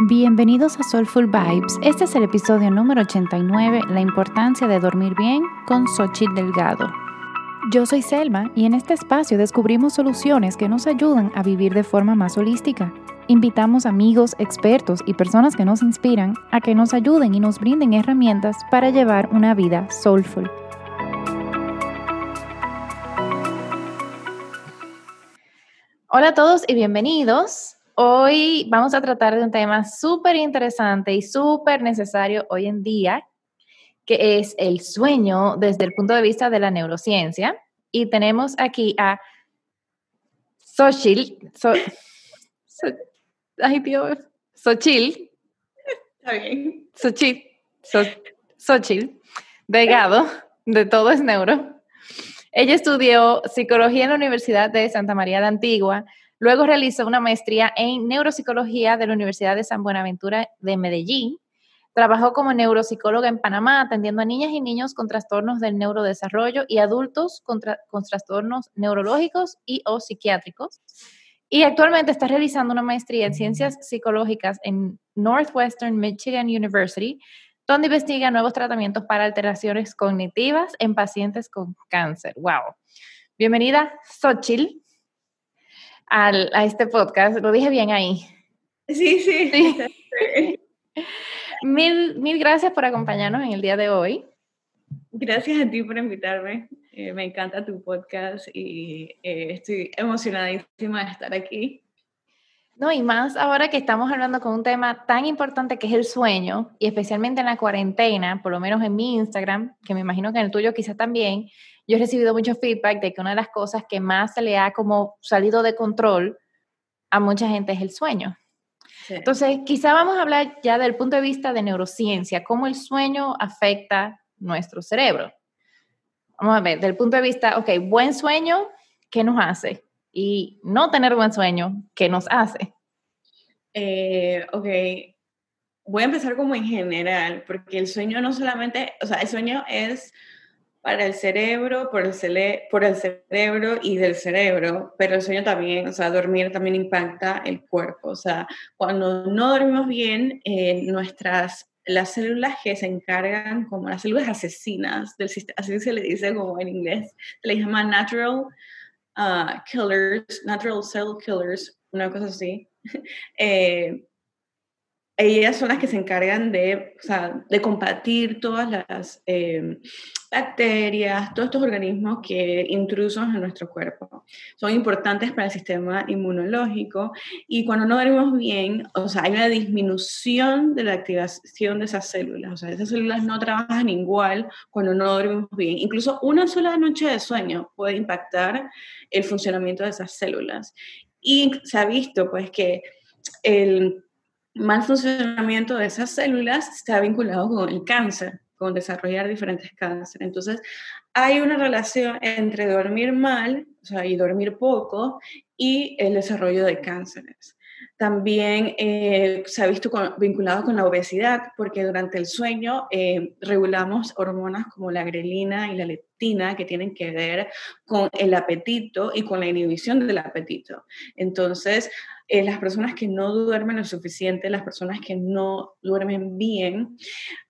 Bienvenidos a Soulful Vibes. Este es el episodio número 89, La importancia de dormir bien con Xochitl Delgado. Yo soy Selma y en este espacio descubrimos soluciones que nos ayudan a vivir de forma más holística. Invitamos amigos, expertos y personas que nos inspiran a que nos ayuden y nos brinden herramientas para llevar una vida soulful. Hola a todos y bienvenidos. Hoy vamos a tratar de un tema súper interesante y súper necesario hoy en día, que es el sueño desde el punto de vista de la neurociencia. Y tenemos aquí a Xochitl, so, ay Dios, Xochitl. Está bien. Xochitl, Xochitl, Delgado, de Todo es Neuro. Ella estudió psicología en la Universidad de Santa María de Antigua, Luego realizó una maestría en neuropsicología de la Universidad de San Buenaventura de Medellín. Trabajó como neuropsicóloga en Panamá, atendiendo a niñas y niños con trastornos del neurodesarrollo y adultos con, trastornos neurológicos y o psiquiátricos. Y actualmente está realizando una maestría en ciencias psicológicas en Northwestern Michigan University, donde investiga nuevos tratamientos para alteraciones cognitivas en pacientes con cáncer. ¡Wow! Bienvenida, Xochitl a este podcast. Lo dije bien ahí. Sí, sí. mil, mil gracias por acompañarnos en el día de hoy. Gracias a ti por invitarme. Eh, me encanta tu podcast y eh, estoy emocionadísima de estar aquí. No, y más ahora que estamos hablando con un tema tan importante que es el sueño, y especialmente en la cuarentena, por lo menos en mi Instagram, que me imagino que en el tuyo quizás también, yo he recibido mucho feedback de que una de las cosas que más se le ha como salido de control a mucha gente es el sueño. Entonces, quizá vamos a hablar ya del punto de vista de neurociencia, cómo el sueño afecta nuestro cerebro. Vamos a ver, del punto de vista, ok, buen sueño, ¿qué nos hace? Y no tener buen sueño, ¿qué nos hace? Eh, ok, voy a empezar como en general, porque el sueño no solamente, o sea, el sueño es para el cerebro, por el, por el cerebro y del cerebro, pero el sueño también, o sea, dormir también impacta el cuerpo. O sea, cuando no dormimos bien, eh, nuestras, las células que se encargan, como las células asesinas del sistema, así se le dice como en inglés, se les llama natural uh, killers, natural cell killers, una cosa así. eh, ellas son las que se encargan de, o sea, de combatir todas las eh, bacterias, todos estos organismos que intrusos en nuestro cuerpo. Son importantes para el sistema inmunológico y cuando no dormimos bien, o sea, hay una disminución de la activación de esas células. O sea, esas células no trabajan igual cuando no dormimos bien. Incluso una sola noche de sueño puede impactar el funcionamiento de esas células. Y se ha visto, pues, que el mal funcionamiento de esas células está vinculado con el cáncer, con desarrollar diferentes cánceres. Entonces, hay una relación entre dormir mal o sea, y dormir poco y el desarrollo de cánceres. También eh, se ha visto vinculado con la obesidad, porque durante el sueño eh, regulamos hormonas como la grelina y la leptina que tienen que ver con el apetito y con la inhibición del apetito. Entonces, eh, las personas que no duermen lo suficiente, las personas que no duermen bien,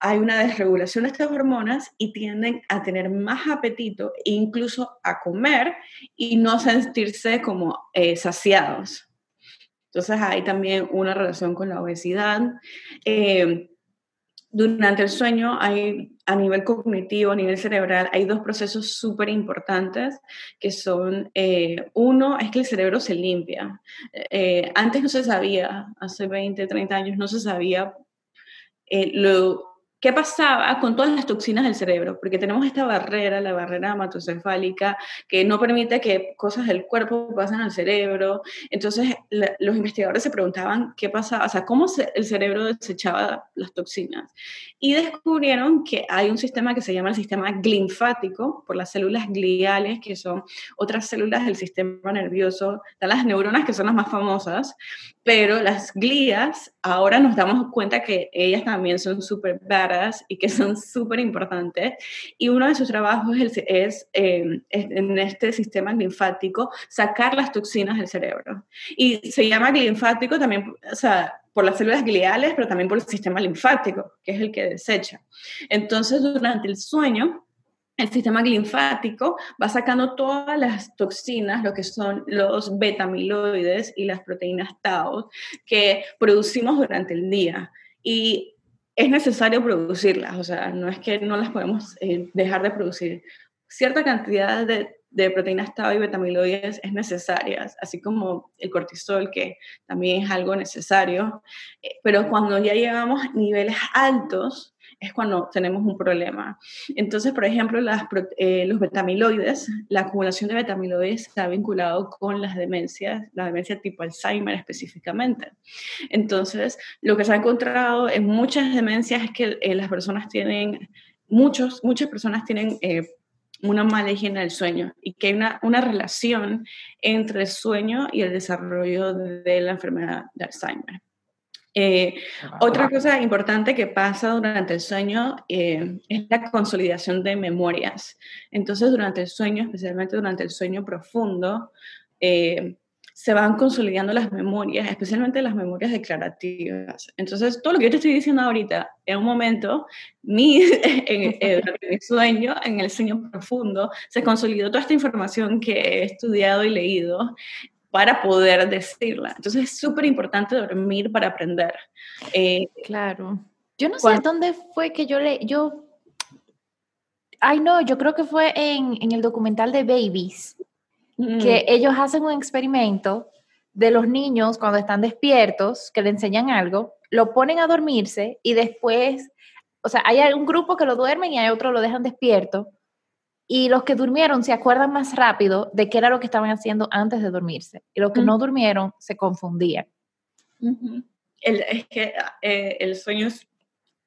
hay una desregulación de estas hormonas y tienden a tener más apetito e incluso a comer y no sentirse como saciados. Entonces hay también una relación con la obesidad. Eh, durante el sueño hay a nivel cognitivo, a nivel cerebral, hay dos procesos súper importantes que son, eh, uno es que el cerebro se limpia. Eh, antes no se sabía, hace 20, 30 años no se sabía lo, ¿Qué pasaba con todas las toxinas del cerebro? Porque tenemos esta barrera, la barrera hematocefálica, que no permite que cosas del cuerpo pasen al cerebro. Entonces, los investigadores se preguntaban qué pasaba, o sea, cómo el cerebro desechaba las toxinas. Y descubrieron que hay un sistema que se llama el sistema linfático, por las células gliales, que son otras células del sistema nervioso. Están las neuronas, que son las más famosas, pero las glías, ahora nos damos cuenta que ellas también son súper y que son súper importantes. Y uno de sus trabajos es, em, es, en este sistema linfático sacar las toxinas del cerebro. Y se llama linfático también, o sea, por las células gliales, pero también por el sistema linfático, que es el que desecha. Entonces, durante el sueño, el sistema linfático va sacando todas las toxinas, lo que son los betamiloides y las proteínas tau que producimos durante el día. Y es necesario producirlas, o sea, no es que no las podemos eh, dejar de producir. Cierta cantidad de de proteínas tau y betamiloides es necesaria, así como el cortisol, que también es algo necesario. Eh, pero cuando ya llegamos a niveles altos, es cuando tenemos un problema. Entonces, por ejemplo, las, eh, los betamiloides, la acumulación de betamiloides está vinculado con las demencias, la demencia tipo Alzheimer específicamente. Entonces, lo que se ha encontrado en muchas demencias es que eh, las personas tienen, muchos, muchas personas tienen una mala higiene del sueño y que hay una, una relación entre el sueño y el desarrollo de la enfermedad de Alzheimer. Eh, otra cosa importante que pasa durante el sueño eh, es la consolidación de memorias. Entonces, durante el sueño, especialmente durante el sueño profundo, eh, se van consolidando las memorias, especialmente las memorias declarativas. Entonces, todo lo que yo te estoy diciendo ahorita, en un momento, mi, en, en, mi sueño, en el sueño profundo, se consolidó toda esta información que he estudiado y leído para poder decirla. Entonces, es súper importante dormir para aprender. Eh, claro. Yo no sé dónde fue que yo le... Yo, ay, no, yo creo que fue en, en el documental de Babies que ellos hacen un experimento de los niños cuando están despiertos, que le enseñan algo, lo ponen a dormirse y después, o sea, hay un grupo que lo duermen y hay otro lo dejan despierto. Y los que durmieron se acuerdan más rápido de qué era lo que estaban haciendo antes de dormirse. Y los que no durmieron se confundían. es que eh, el sueño es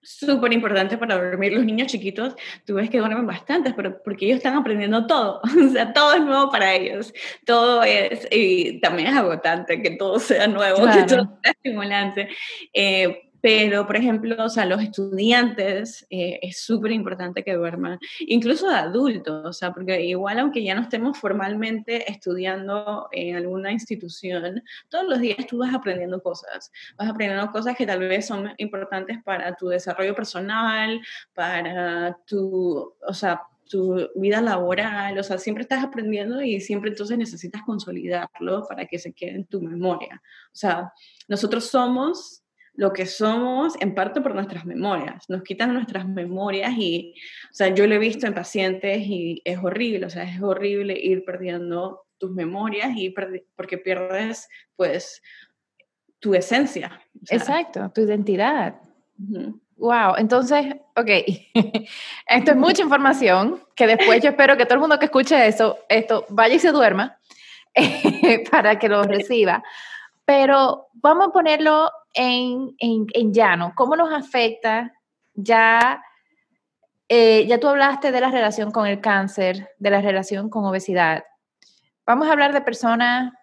súper importante para dormir. Los niños chiquitos, tú ves que duermen bastante, pero porque ellos están aprendiendo todo. O sea, todo es nuevo para ellos. Todo es, y también es agotante que todo sea nuevo, que todo sea estimulante. Eh, pero, por ejemplo, o sea, los estudiantes eh, es súper importante que duerman, incluso de adultos, o sea, porque igual aunque ya no estemos formalmente estudiando en alguna institución, todos los días tú vas aprendiendo cosas, vas aprendiendo cosas que tal vez son importantes para tu desarrollo personal, para tu, o sea, tu vida laboral, o sea, siempre estás aprendiendo y siempre entonces necesitas consolidarlo para que se quede en tu memoria. O sea, nosotros somos lo que somos en parte por nuestras memorias. Nos quitan nuestras memorias y, o sea, yo lo he visto en pacientes y es horrible, o sea, es horrible ir perdiendo tus memorias y porque pierdes, pues, tu esencia. Exacto, tu identidad. Wow, entonces, ok, esto es mucha información que después yo espero que todo el mundo que escuche eso, esto vaya y se duerma para que lo reciba. Pero vamos a ponerlo en, en, llano. ¿Cómo nos afecta ya? Eh, ya tú hablaste de la relación con el cáncer, de la relación con obesidad. Vamos a hablar de personas,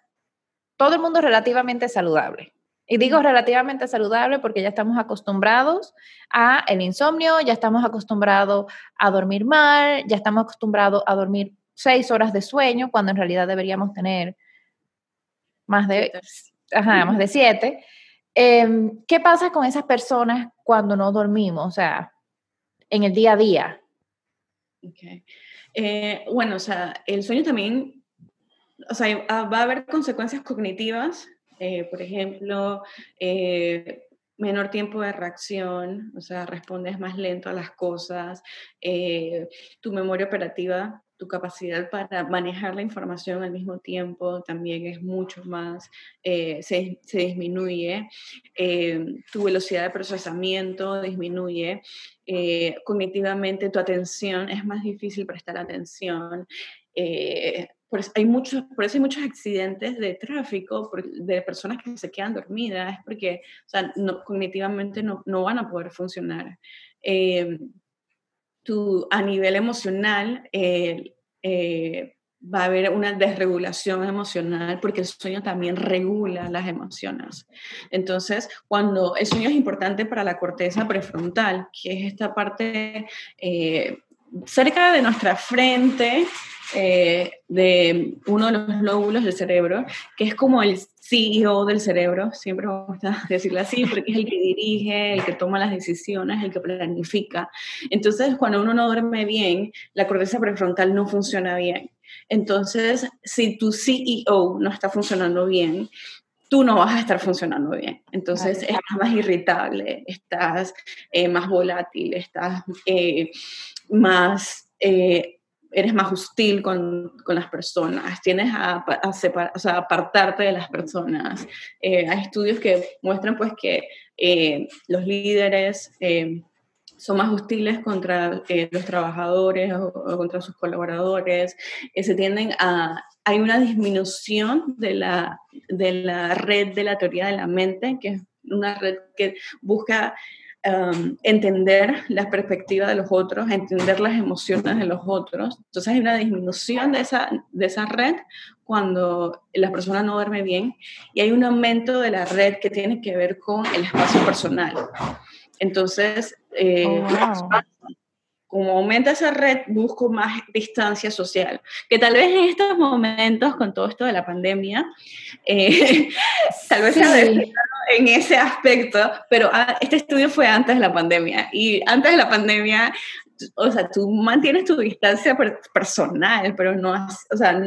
todo el mundo relativamente saludable. Y digo relativamente saludable porque ya estamos acostumbrados a el insomnio, ya estamos acostumbrados a dormir mal, ya estamos acostumbrados a dormir seis horas de sueño cuando en realidad deberíamos tener más de ajá, más de siete. Em, ¿Qué pasa con esas personas cuando no dormimos? O sea, en el día a día. Okay. Eh, bueno, o sea, el sueño también, o sea, ah, va a haber consecuencias cognitivas, eh, por ejemplo, eh, menor tiempo de reacción, o sea, respondes más lento a las cosas, tu memoria operativa tu capacidad para manejar la información al mismo tiempo también es mucho más, eh, se, se, disminuye, eh, tu velocidad de procesamiento disminuye, eh, cognitivamente tu atención es más difícil prestar atención. por, hay muchos, por eso hay muchos accidentes de tráfico de personas que se quedan dormidas, porque o sea, cognitivamente no, no, van a poder funcionar a nivel emocional eh, va a haber una desregulación emocional porque el sueño también regula las emociones. Entonces, cuando el sueño es importante para la corteza prefrontal, que es esta parte eh, cerca de nuestra frente, eh, de uno de los lóbulos del cerebro, que es como el CEO del cerebro, siempre vamos a decirlo así, porque es el que dirige, el que toma las decisiones, el que planifica. Entonces, cuando uno no duerme bien, la corteza prefrontal no funciona bien. Entonces, si tu CEO no está funcionando bien, tú no vas a estar funcionando bien. Entonces estás más irritable, estás eh, más volátil, estás eh, más, eh, eres más hostil con, con, las personas, tienes a, a, o sea, apartarte de las personas. hay estudios que muestran pues que los líderes son más hostiles contra los trabajadores o, o, contra sus colaboradores, se tienden a hay una disminución de la, de la red de la teoría de la mente, que es una red que busca um, entender la perspectiva de los otros, entender las emociones de los otros. Entonces hay una disminución de esa, de esa red cuando la persona no duerme bien y hay un aumento de la red que tiene que ver con el espacio personal. Entonces, eh, oh, como aumenta esa red, busco más distancia social. Que tal vez en estos momentos, con todo esto de la pandemia, eh, tal vez sea en ese aspecto, pero ah, este estudio fue antes de la pandemia. Y antes de la pandemia, o sea, tú mantienes tu distancia personal, pero no, o sea,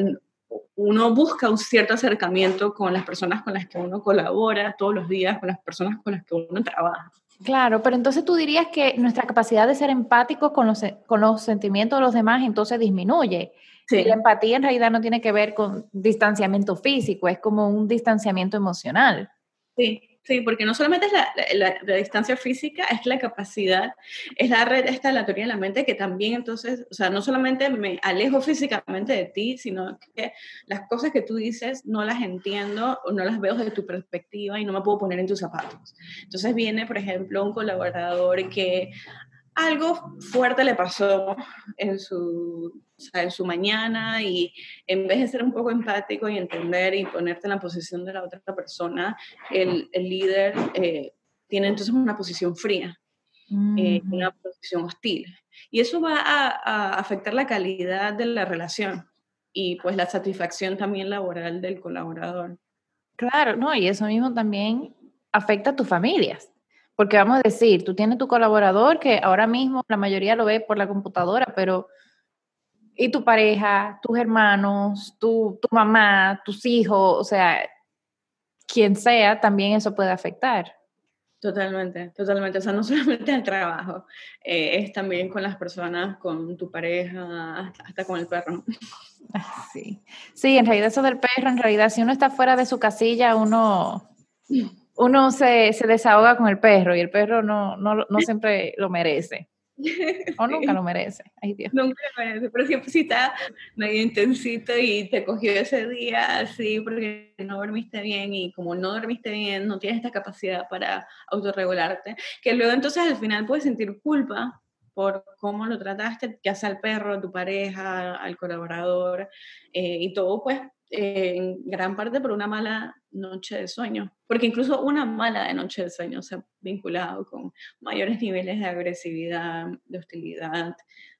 uno busca un cierto acercamiento con las personas con las que uno colabora todos los días, con las personas con las que uno trabaja. Claro, pero entonces tú dirías que nuestra capacidad de ser empáticos con los, con los sentimientos de los demás entonces disminuye. Sí. la empatía en realidad no tiene que ver con distanciamiento físico, es como un distanciamiento emocional. Sí, Sí, porque no solamente es la, la, distancia física, es la capacidad, es la red, esta la teoría de la mente que también entonces, o sea, no solamente me alejo físicamente de ti, sino que las cosas que tú dices no las entiendo o no las veo desde tu perspectiva y no me puedo poner en tus zapatos. Entonces viene, por ejemplo, un colaborador que algo fuerte le pasó en su, en su mañana y en vez de ser un poco empático y entender y ponerte en la posición de la otra persona, el, el líder eh, tiene entonces una posición fría, eh, una posición hostil. Y eso va a, a, afectar la calidad de la relación y pues la satisfacción también laboral del colaborador. Claro, no, y eso mismo también afecta a tus familias. Porque vamos a decir, tú tienes tu colaborador que ahora mismo la mayoría lo ve por la computadora, pero ¿y tu pareja, tus hermanos, tu, tu mamá, tus hijos? O sea, quien sea, también eso puede afectar. Totalmente, totalmente. O sea, no solamente el trabajo, eh, es también con las personas, con tu pareja, hasta con el perro. Sí. sí, en realidad eso del perro, en realidad si uno está fuera de su casilla, uno uno se, se, desahoga con el perro y el perro no, no, no siempre lo merece. O nunca lo merece. Ay, Dios. Nunca lo merece, pero siempre si está medio intensito y te cogió ese día así porque no dormiste bien y como no dormiste bien, no tienes esta capacidad para autorregularte, que luego entonces al final puedes sentir culpa por cómo lo trataste, ya sea al perro, a tu pareja, al colaborador, eh, y todo pues eh, en gran parte por una mala noche de sueño, porque incluso una mala noche de sueño se ha vinculado con mayores niveles de agresividad, de hostilidad,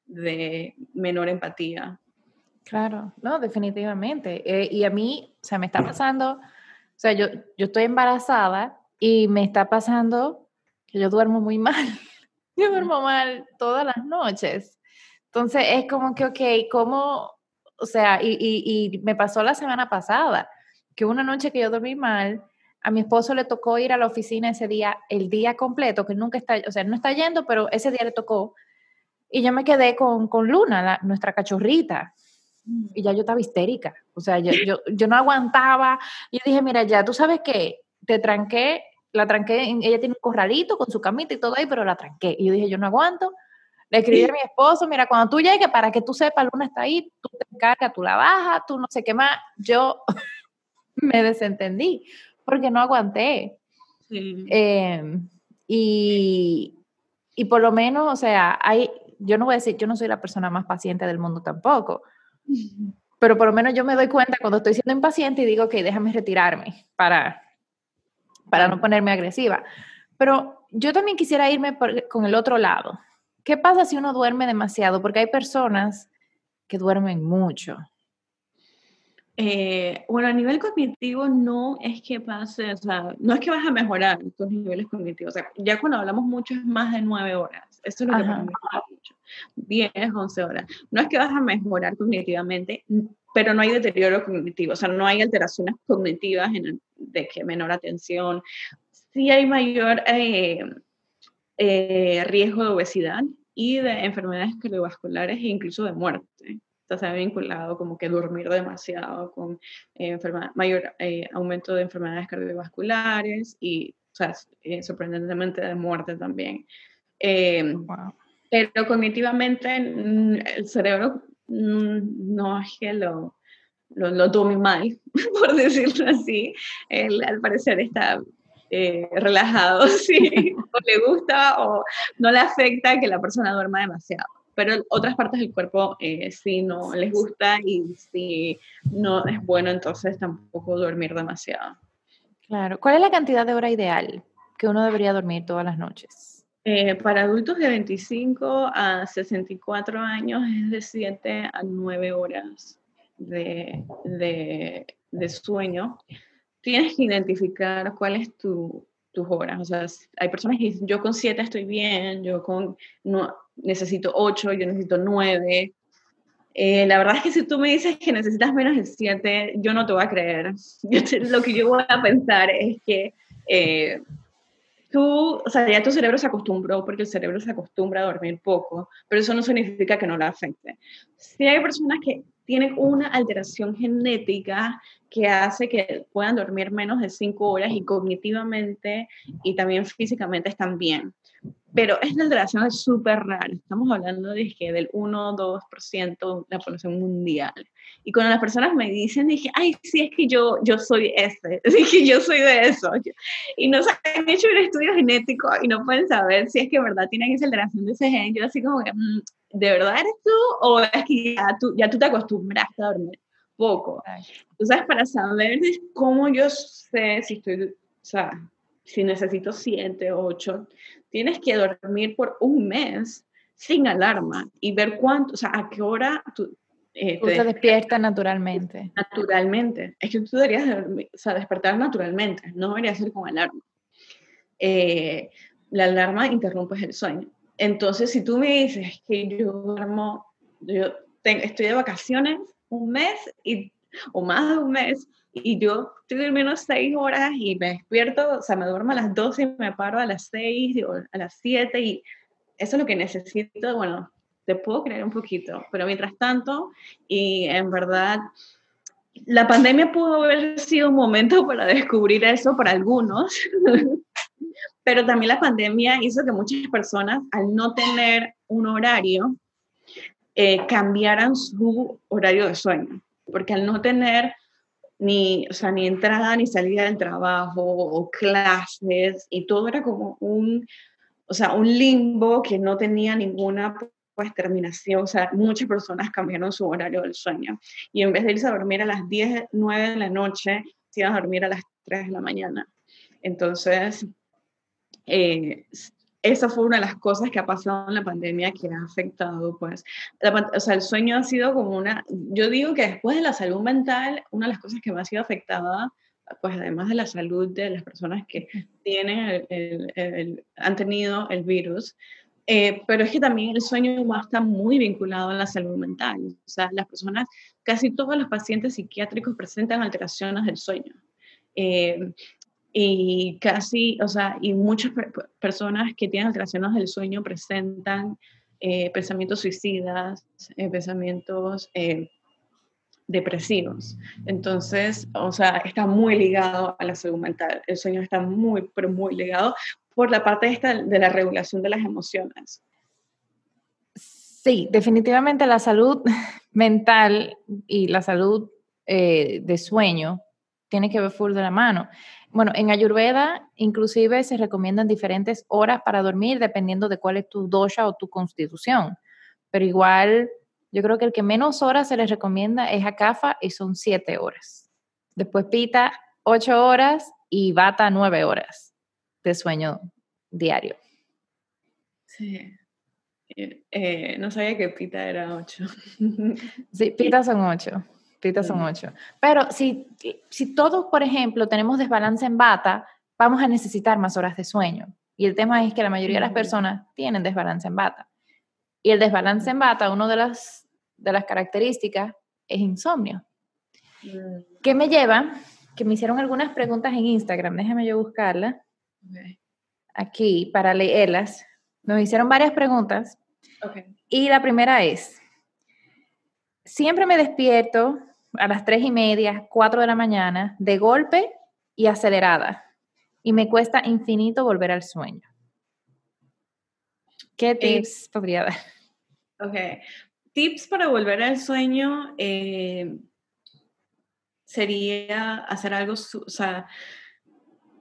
de menor empatía. Claro, no, definitivamente. Eh, y a mí, o sea, me está pasando, o sea, yo, yo estoy embarazada y me está pasando que yo duermo muy mal. Yo duermo mal todas las noches. Entonces es como que, ok, ¿cómo, o sea, y, y, me pasó la semana pasada, que una noche que yo dormí mal, a mi esposo le tocó ir a la oficina ese día, el día completo, que nunca está, o sea, no está yendo, pero ese día le tocó. Y yo me quedé con, con Luna, nuestra cachorrita. Y ya yo estaba histérica. O sea, yo, yo, yo no aguantaba. Yo dije, mira, ya, tú sabes qué, te tranqué, la tranqué, ella tiene un corralito con su camita y todo ahí, pero la tranqué. Y yo dije, yo no aguanto le escribí a mi esposo, mira, cuando tú llegues, para que tú sepas, Luna está ahí, tú te encargas, tú la bajas, tú no sé qué más. Yo me desentendí porque no aguanté. Em, y, y, por lo menos, o sea, hay, yo no voy a decir, yo no soy la persona más paciente del mundo tampoco, pero por lo menos yo me doy cuenta cuando estoy siendo impaciente y digo, ok, déjame retirarme para, para no ponerme agresiva. Pero yo también quisiera irme con el otro lado. ¿Qué pasa si uno duerme demasiado? Porque hay personas que duermen mucho. Eh, bueno, a nivel cognitivo no es que pase, o sea, no es que vas a mejorar tus niveles cognitivos. O sea, ya cuando hablamos mucho es más de nueve horas. Eso es lo que para mí mucho. 10, 11 horas. No es que vas a mejorar cognitivamente, pero no hay deterioro cognitivo, o sea, no hay alteraciones cognitivas en de que menor atención. Sí hay mayor eh, eh, riesgo de obesidad y de enfermedades cardiovasculares e incluso de muerte se ha vinculado como que dormir demasiado con eh, mayor eh, aumento de enfermedades cardiovasculares y, o sea, eh, sorprendentemente de muerte también. Pero cognitivamente mm, el cerebro mm, no es que lo, lo, lo, tome mal, por decirlo así. Él al parecer está relajado, sí, o le gusta o no le afecta que la persona duerma demasiado pero otras partes del cuerpo eh, si no les gusta y si no es bueno, entonces tampoco dormir demasiado. Claro. ¿Cuál es la cantidad de hora ideal que uno debería dormir todas las noches? Eh, para adultos de 25 a 64 años es de 7 a 9 horas de, de, de sueño. Tienes que identificar cuál es tu, tus horas. O sea, hay personas que dicen, yo con 7 estoy bien, yo con no, necesito 8, yo necesito 9. Eh, la verdad es que si tú me dices que necesitas menos de 7, yo no te voy a creer. lo que yo voy a pensar es que eh, tú, o sea, ya tu cerebro se acostumbró, porque el cerebro se acostumbra a dormir poco, pero eso no significa que no la afecte. Si hay personas que tienen una alteración genética que hace que puedan dormir menos de 5 horas y cognitivamente y también físicamente están bien pero esta alteración es súper rara. Estamos hablando de que del 1 2% de la población mundial. Y cuando las personas me dicen, dije, ay, sí, es que yo, yo soy ese, dije, yo soy de eso. Y no se han hecho un estudio genético y no pueden saber si es que en verdad tienen esa alteración de ese gen. Yo así como que, mm, ¿de verdad eres tú? ¿O es que ya tú, ya tú te acostumbraste a dormir poco? Entonces, para saber cómo yo sé si estoy, o sea, si necesito 7, 8, tienes que dormir por un mes sin alarma y ver cuánto, o sea, a qué hora tú, eh, te, despiertas naturalmente. Naturalmente. Es que tú deberías o sea, despertar naturalmente, no debería ser con alarma. Eh, la alarma interrumpe el sueño. Entonces, si tú me dices que yo duermo, yo estoy de vacaciones un mes y, o más de un mes y yo estoy durmiendo seis horas y me despierto, o sea, me duermo a las 12 y me paro a las 6 o a las 7 y eso es lo que necesito, bueno, te puedo creer un poquito, pero mientras tanto, y en verdad, la pandemia pudo haber sido un momento para descubrir eso para algunos, pero también la pandemia hizo que muchas personas, al no tener un horario, eh, cambiaran su horario de sueño, porque al no tener ni, o sea, ni entrada ni salida del trabajo o clases y todo era como un, o sea, un limbo que no tenía ninguna pues terminación, o sea, muchas personas cambiaron su horario del sueño y en vez de irse a dormir a las 10, 9 de la noche, se iban a dormir a las 3 de la mañana. Entonces, eh, esa fue una de las cosas que ha pasado en la pandemia que ha afectado, pues, o sea, el sueño ha sido como una, yo digo que después de la salud mental, una de las cosas que más ha sido afectada, pues además de la salud de las personas que tienen el, han tenido el virus, eh, pero es que también el sueño está muy vinculado a la salud mental. O sea, las personas, casi todos los pacientes psiquiátricos presentan alteraciones del sueño. Eh, y casi, o sea, y muchas personas que tienen alteraciones del sueño presentan eh, pensamientos suicidas, eh, pensamientos eh, depresivos. Entonces, o sea, está muy ligado a la salud mental. El sueño está muy, pero muy ligado por la parte esta de la regulación de las emociones. Sí, definitivamente la salud mental y la salud de sueño tiene que ver full de la mano. Bueno, en Ayurveda inclusive se recomiendan diferentes horas para dormir dependiendo de cuál es tu dosha o tu constitución. Pero igual, yo creo que el que menos horas se les recomienda es Akafa y son siete horas. Después Pita, ocho horas y Bata, nueve horas de sueño diario. Sí. Eh, no sabía que pita era 8. sí, pita son 8. Pita son 8. Pero si, si todos, por ejemplo, tenemos desbalance en bata, vamos a necesitar más horas de sueño. Y el tema es que la mayoría de las personas tienen desbalance en bata. Y el desbalance en bata, una de las, de las características es insomnio. Mm. ¿Qué me lleva? Que me hicieron algunas preguntas en Instagram, déjame yo buscarlas aquí para leerlas. Nos hicieron varias preguntas. Y la primera es, siempre me despierto a las tres y media, cuatro de la mañana, de golpe y acelerada. Y me cuesta infinito volver al sueño. ¿Qué tips podría dar? Ok. Tips para volver al sueño eh, sería hacer algo, o sea,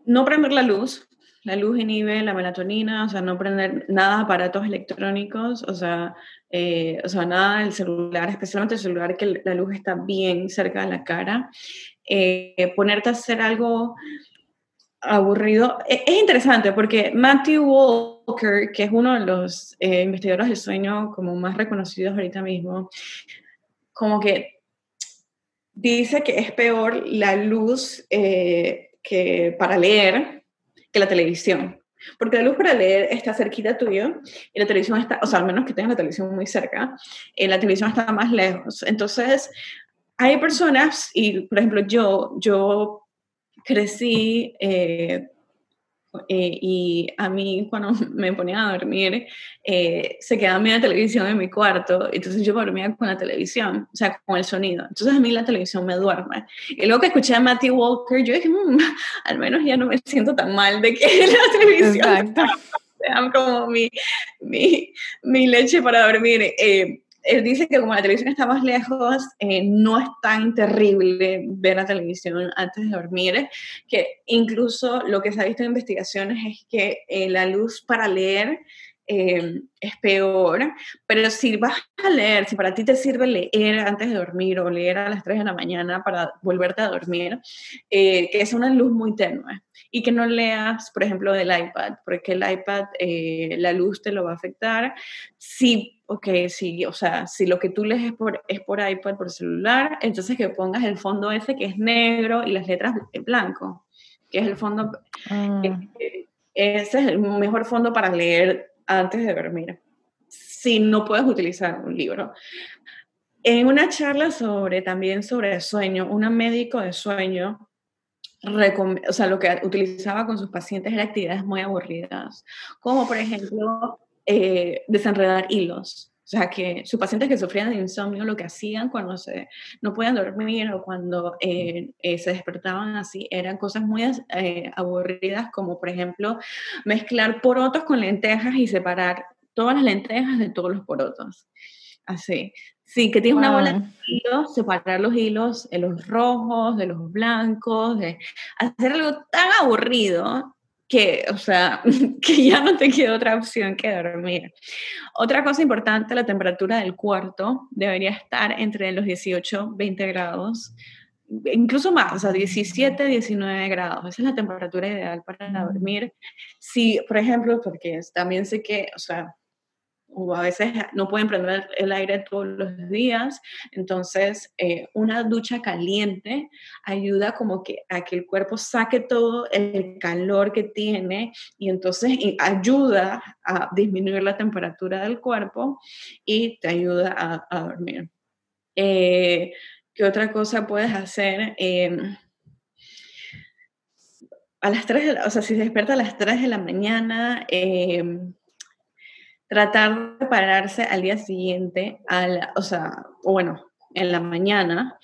no prender la luz, la luz inhibe la melatonina, o sea, no prender nada de aparatos electrónicos, o sea, eh, o sea, nada del celular, especialmente el celular que la luz está bien cerca de la cara. Eh, ponerte a hacer algo aburrido. E, es, interesante porque Matthew Walker, que es uno de los eh, investigadores del sueño como más reconocidos ahorita mismo, como que dice que es peor la luz que para leer que la televisión. Porque la luz para leer está cerquita tuyo y la televisión está, o sea, al menos que tengas la televisión muy cerca, eh, la televisión está más lejos. Entonces, hay personas, y por ejemplo, yo, yo crecí eh, eh, y a mí cuando me ponía a dormir, eh, se quedaba la televisión en mi cuarto, entonces yo dormía con la televisión, o sea, con el sonido. Entonces a mí la televisión me duerme. Y luego que escuché a Matthew Walker, yo dije, mm, al menos ya no me siento tan mal de que la televisión sea como mi, mi, mi, leche para dormir. Eh, él dice que como la televisión está más lejos, eh, no es tan terrible ver la televisión antes de dormir, que incluso lo que se ha visto en investigaciones es que eh, la luz para leer eh, es peor, pero si vas a leer, si para ti te sirve leer antes de dormir o leer a las 3 de la mañana para volverte a dormir, que es una luz muy tenue y que no leas, por ejemplo, del iPad, porque el iPad, la luz te lo va a afectar. Si ok, sí, o sea, si lo que tú lees es por, es por iPad, por celular, entonces que pongas el fondo ese que es negro y las letras en blanco, que es el fondo, ah. ese es el mejor fondo para leer antes de dormir, si no puedes utilizar un libro. En una charla sobre, también sobre sueño, una médico de sueño o sea, lo que utilizaba con sus pacientes eran actividades muy aburridas, como por ejemplo eh, desenredar hilos. O sea, que sus pacientes que sufrían de insomnio lo que hacían cuando se, no podían dormir o cuando eh, eh, se despertaban así eran cosas muy aburridas, como por ejemplo mezclar porotos con lentejas y separar todas las lentejas de todos los porotos. Así. Sí, que tienes una bola de hilos, separar los hilos de los rojos, de los blancos, de hacer algo tan aburrido que, o sea, que ya no te queda otra opción que dormir. Otra cosa importante, la temperatura del cuarto debería estar entre los 18 20 grados, incluso más, o sea, 17, 19 grados. Esa es la temperatura ideal para dormir. Si, por ejemplo, porque también sé que, o sea, o a veces no pueden prender el aire todos los días, entonces eh, una ducha caliente ayuda como que a que el cuerpo saque todo el calor que tiene y entonces ayuda a disminuir la temperatura del cuerpo y te ayuda a, dormir. Eh, ¿Qué otra cosa puedes hacer? Em, a las 3, o sea, si se despierta a las 3 de la mañana, em, tratar de pararse al día siguiente, o sea, bueno, en la mañana,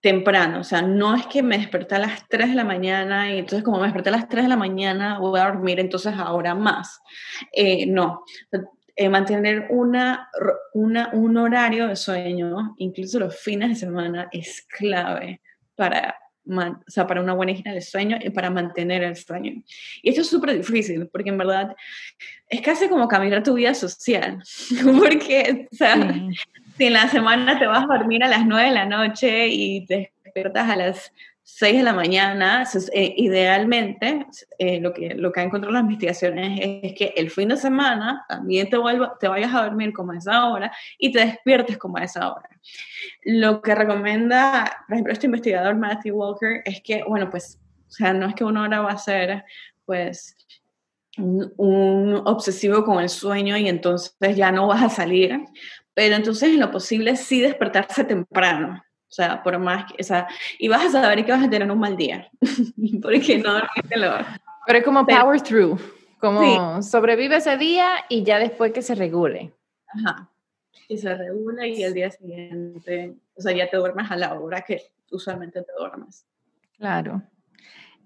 temprano, o sea, no es que me desperté a las 3 de la mañana y entonces como me desperté a las 3 de la mañana voy a dormir entonces ahora más. Eh, no, eh, mantener una, una, un horario de sueño, incluso los fines de semana, es clave para o sea, para una buena higiene del sueño y para mantener el sueño. Y esto es súper difícil, porque en verdad es casi como cambiar tu vida social, porque, o sea, si en la semana te vas a dormir a las 9 de la noche y te despiertas a las 6 de la mañana, eh, idealmente, eh, lo, que, lo que han encontrado las investigaciones es, que el fin de semana también te, vuelva, te vayas a dormir como a esa hora y te despiertes como a esa hora. Lo que recomienda, por ejemplo, este investigador Matthew Walker es que, bueno, pues, o sea, no es que una hora va a ser, pues, un, un obsesivo con el sueño y entonces ya no vas a salir, pero entonces en lo posible sí despertarse temprano o sea, por más que, o sea, y vas a saber que vas a tener un mal día, porque no lo... Pero es como power through, como sobrevive ese día y ya después que se regule. Ajá, y se regula y el día siguiente, o sea, ya te duermes a la hora que usualmente te duermes. Claro.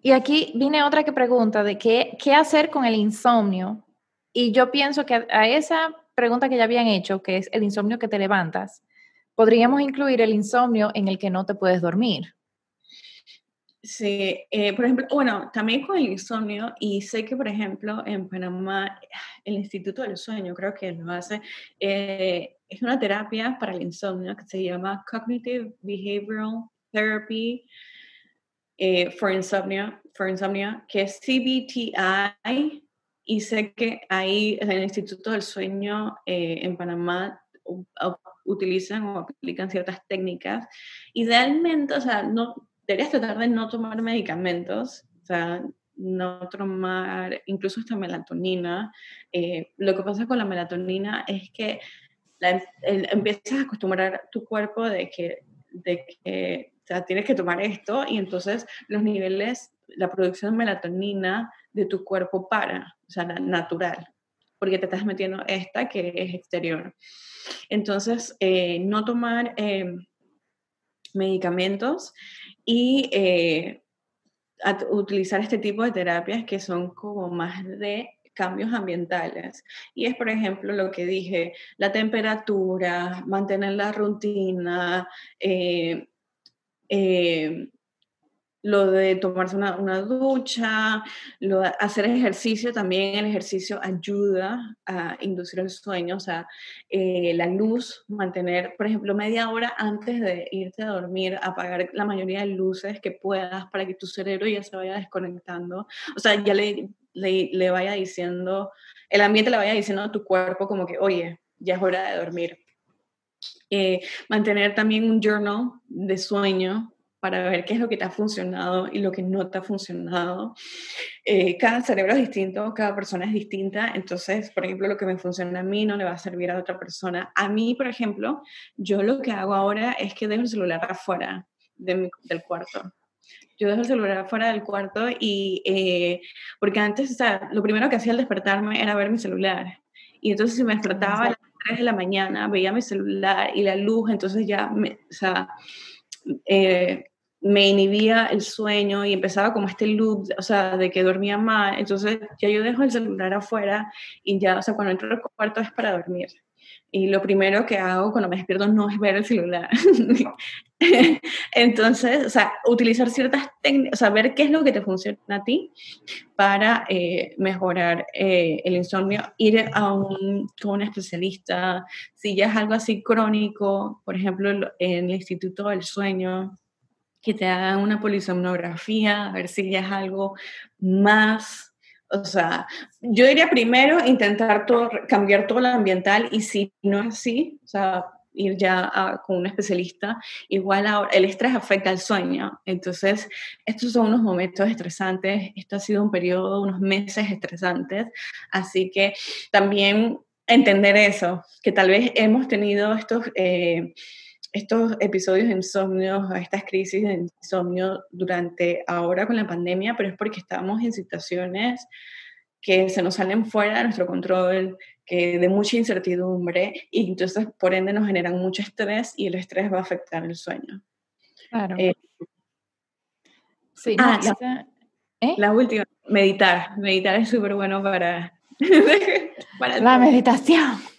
Y aquí viene otra que pregunta de qué, qué hacer con el insomnio. Y yo pienso que a esa pregunta que ya habían hecho, que es el insomnio que te levantas, podríamos incluir el insomnio en el que no te puedes dormir. Sí, eh, por ejemplo, bueno, también con el insomnio, y sé que, por ejemplo, en Panamá, el Instituto del Sueño, creo que lo hace, eh, es una terapia para el insomnio que se llama Cognitive Behavioral Therapy eh, for, Insomnia, for Insomnia, que es CBTI, y sé que ahí en el Instituto del Sueño en Panamá utilizan o aplican ciertas técnicas. Idealmente, o sea, no, deberías tratar de no tomar medicamentos, o sea, no tomar incluso esta melatonina. Eh, lo que pasa con la melatonina es que empiezas a acostumbrar tu cuerpo de que, de que o sea, tienes que tomar esto y entonces los niveles, la producción de melatonina de tu cuerpo para, o sea, natural, porque te estás metiendo esta que es exterior. Entonces, eh, no tomar eh, medicamentos y eh, utilizar este tipo de terapias que son como más de cambios ambientales. Y es, por ejemplo, lo que dije, la temperatura, mantener la rutina, lo de tomarse una, una ducha, lo hacer ejercicio también, el ejercicio ayuda a inducir el sueño, o sea, eh, la luz, mantener, por ejemplo, media hora antes de irte a dormir, apagar la mayoría de luces que puedas para que tu cerebro ya se vaya desconectando, o sea, ya le, le, vaya diciendo, el ambiente le vaya diciendo a tu cuerpo como que, oye, ya es hora de dormir. Eh, mantener también un journal de sueño, para ver qué es lo que te ha funcionado y lo que no te ha funcionado. Eh, cada cerebro es distinto, cada persona es distinta, entonces, por ejemplo, lo que me funciona a mí no le va a servir a otra persona. A mí, por ejemplo, yo lo que hago ahora es que dejo el celular afuera del cuarto. Yo dejo el celular afuera del cuarto y, eh, porque antes, o sea, lo primero que hacía al despertarme era ver mi celular. Y entonces si me despertaba a las 3 de la mañana, veía mi celular y la luz, entonces ya, me, o sea, eh, me inhibía el sueño y empezaba como este loop, o sea, de que dormía mal. Entonces ya yo dejo el celular afuera y ya, o sea, cuando entro al cuarto es para dormir. Y lo primero que hago cuando me despierto no es ver el celular. Entonces, o sea, utilizar ciertas técnicas, o sea, ver qué es lo que te funciona a ti para eh, mejorar eh, el insomnio, ir a un, con un especialista, si ya es algo así crónico, por ejemplo, en el Instituto del Sueño, que te hagan una polisomnografía, a ver si ya es algo más, o sea, yo diría primero intentar todo, cambiar todo lo ambiental y si no es así, o sea, ir ya con un especialista, igual ahora, el estrés afecta al sueño, entonces estos son unos momentos estresantes, esto ha sido un periodo, unos meses estresantes, así que también entender eso, que tal vez hemos tenido estos... Eh, estos episodios de insomnio, estas crisis de insomnio durante ahora con la pandemia, pero es porque estamos en situaciones que se nos salen fuera de nuestro control, que de mucha incertidumbre y entonces por ende nos generan mucho estrés y el estrés va a afectar el sueño. Claro. Eh, sí, ah, la, ¿eh? la, última, meditar. Meditar es súper bueno para, para... La meditación.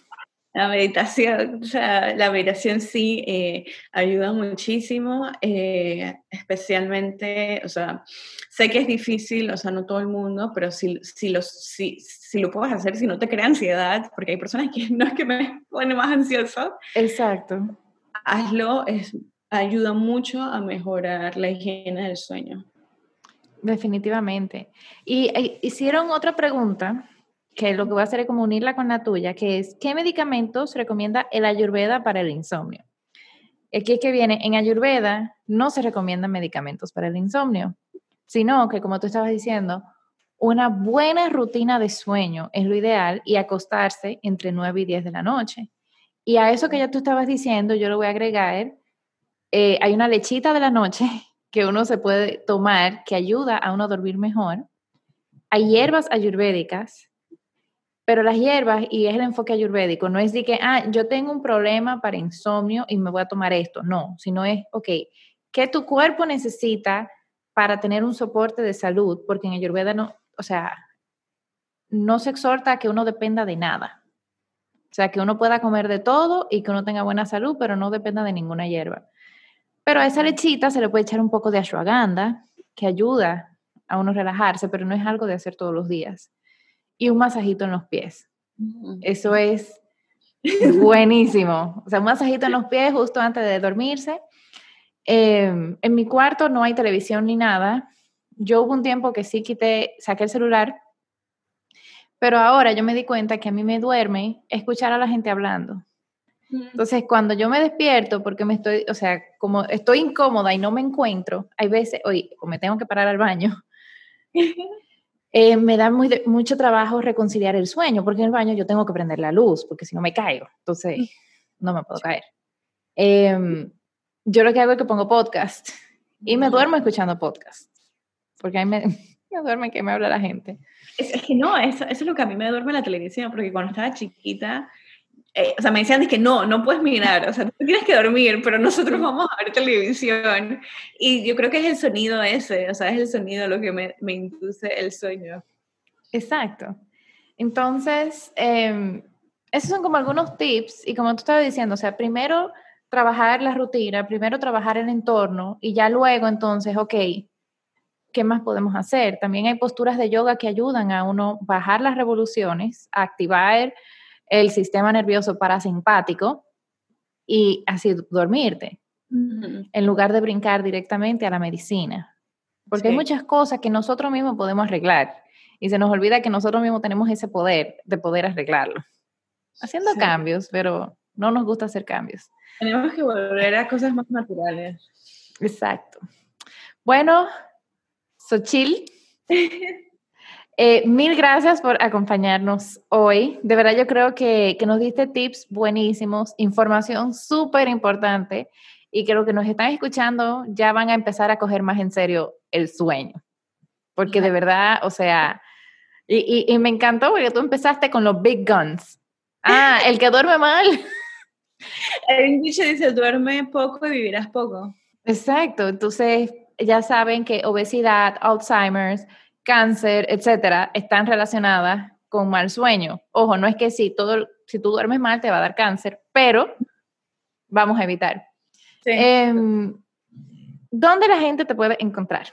La meditación, o sea, la meditación sí eh, ayuda muchísimo, eh, especialmente, o sea, sé que es difícil, o sea, no todo el mundo, pero si, si, lo, si, si lo puedes hacer, si no te crea ansiedad, porque hay personas que no es que me pone más ansioso. Exacto. Hazlo, es ayuda mucho a mejorar la higiene del sueño. Definitivamente. Y eh, hicieron otra pregunta, que lo que voy a hacer es como unirla con la tuya, que es, ¿qué medicamentos recomienda el ayurveda para el insomnio? Aquí es que viene, en ayurveda no se recomiendan medicamentos para el insomnio, sino que, como tú estabas diciendo, una buena rutina de sueño es lo ideal y acostarse entre 9 y 10 de la noche. Y a eso que ya tú estabas diciendo, yo lo voy a agregar, eh, hay una lechita de la noche que uno se puede tomar que ayuda a uno a dormir mejor. Hay hierbas ayurvédicas, pero las hierbas, y es el enfoque ayurvédico, no es de que, ah, yo tengo un problema para insomnio y me voy a tomar esto, no, sino es, ok, ¿qué tu cuerpo necesita para tener un soporte de salud? Porque en ayurveda no, o sea, no se exhorta a que uno dependa de nada. O sea, que uno pueda comer de todo y que uno tenga buena salud, pero no dependa de ninguna hierba. Pero a esa lechita se le puede echar un poco de ashwagandha, que ayuda a uno relajarse, pero no es algo de hacer todos los días. Y un masajito en los pies. Eso es buenísimo. O sea, un masajito en los pies justo antes de dormirse. Em, en mi cuarto no hay televisión ni nada. Yo hubo un tiempo que sí quité, saqué el celular, pero ahora yo me di cuenta que a mí me duerme escuchar a la gente hablando. Entonces, cuando yo me despierto, porque me estoy, o sea, como estoy incómoda y no me encuentro, hay veces, oye, o me tengo que parar al baño, eh, me da muy, mucho trabajo reconciliar el sueño, porque en el baño yo tengo que prender la luz, porque si no me caigo, entonces no me puedo caer. Em, yo lo que hago es que pongo podcast y me duermo escuchando podcast, porque a mí me, me duerme que me habla la gente. Es, que no, eso, eso, es lo que a mí me duerme la televisión, porque cuando estaba chiquita, eh, o sea, me decían que no, no puedes mirar, o sea, tú tienes que dormir, pero nosotros vamos a ver televisión. Y yo creo que es el sonido ese, o sea, es el sonido lo que me, me induce el sueño. Exacto. Entonces, eh, esos son como algunos tips, y como tú estabas diciendo, o sea, primero trabajar la rutina, primero trabajar el entorno, y ya luego entonces, ok, ¿qué más podemos hacer? También hay posturas de yoga que ayudan a uno bajar las revoluciones, a activar el sistema nervioso parasimpático y así dormirte, en lugar de brincar directamente a la medicina. Porque hay muchas cosas que nosotros mismos podemos arreglar y se nos olvida que nosotros mismos tenemos ese poder de poder arreglarlo. Haciendo cambios, pero no nos gusta hacer cambios. Tenemos que volver a cosas más naturales. Exacto. Bueno, Sochil. Eh, mil gracias por acompañarnos hoy. De verdad yo creo que, nos diste tips buenísimos, información súper importante y creo que nos están escuchando ya van a empezar a coger más en serio el sueño. Porque de verdad, o sea, y, y me encantó porque tú empezaste con los big guns. Ah, el que duerme mal. El dicho dice, duerme poco y vivirás poco. Exacto, entonces ya saben que obesidad, Alzheimer's, cáncer, etcétera, están relacionadas con mal sueño. Ojo, no es que si, todo, si tú duermes mal te va a dar cáncer, pero vamos a evitar. Em, ¿Dónde la gente te puede encontrar?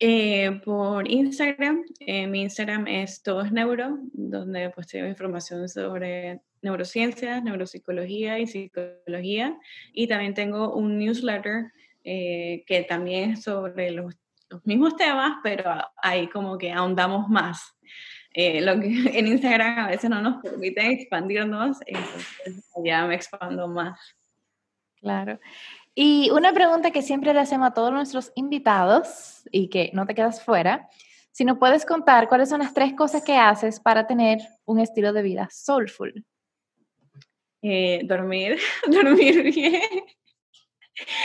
Eh, por Instagram. Eh, mi Instagram es Todo es Neuro, donde pues tengo información sobre neurociencias, neuropsicología y psicología. Y también tengo un newsletter eh, que también es sobre los los mismos temas, pero ahí como que ahondamos más. Eh, lo que en Instagram a veces no nos permite expandirnos, entonces ya me expando más. Claro. Y una pregunta que siempre le hacemos a todos nuestros invitados y que no te quedas fuera, si nos puedes contar cuáles son las tres cosas que haces para tener un estilo de vida soulful. Eh, dormir, dormir bien,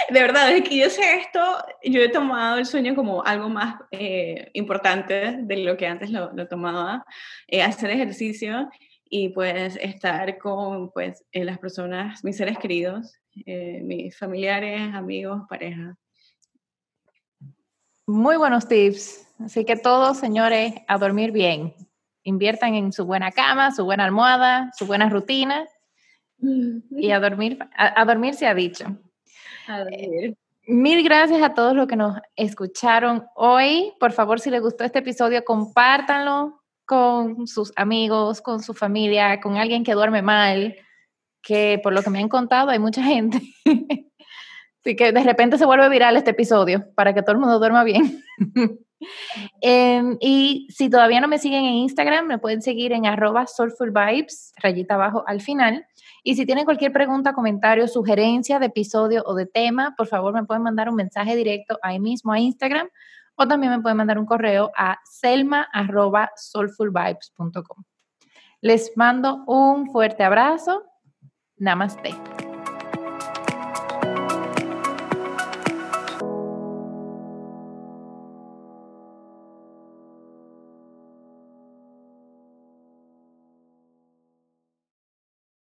de verdad, desde que yo sé esto, yo he tomado el sueño como algo más eh, importante de lo que antes lo, tomaba. Eh, hacer ejercicio y pues estar con pues, eh, las personas, mis seres queridos, mis familiares, amigos, pareja. Muy buenos tips. Así que todos, señores, a dormir bien. Inviertan en su buena cama, su buena almohada, su buena rutina y a dormir, a dormir se ha dicho. Eh, mil gracias a todos los que nos escucharon hoy. Por favor, si les gustó este episodio, compártanlo con sus amigos, con su familia, con alguien que duerme mal, que por lo que me han contado hay mucha gente. Así que de repente se vuelve viral este episodio para que todo el mundo duerma bien. Em, y si todavía no me siguen en Instagram, me pueden seguir en arroba soulfulvibes, rayita abajo al final. Y si tienen cualquier pregunta, comentario, sugerencia de episodio o de tema, por favor me pueden mandar un mensaje directo ahí mismo a Instagram o también me pueden mandar un correo a selma.soulfulvibes.com. Les mando un fuerte abrazo. Namaste.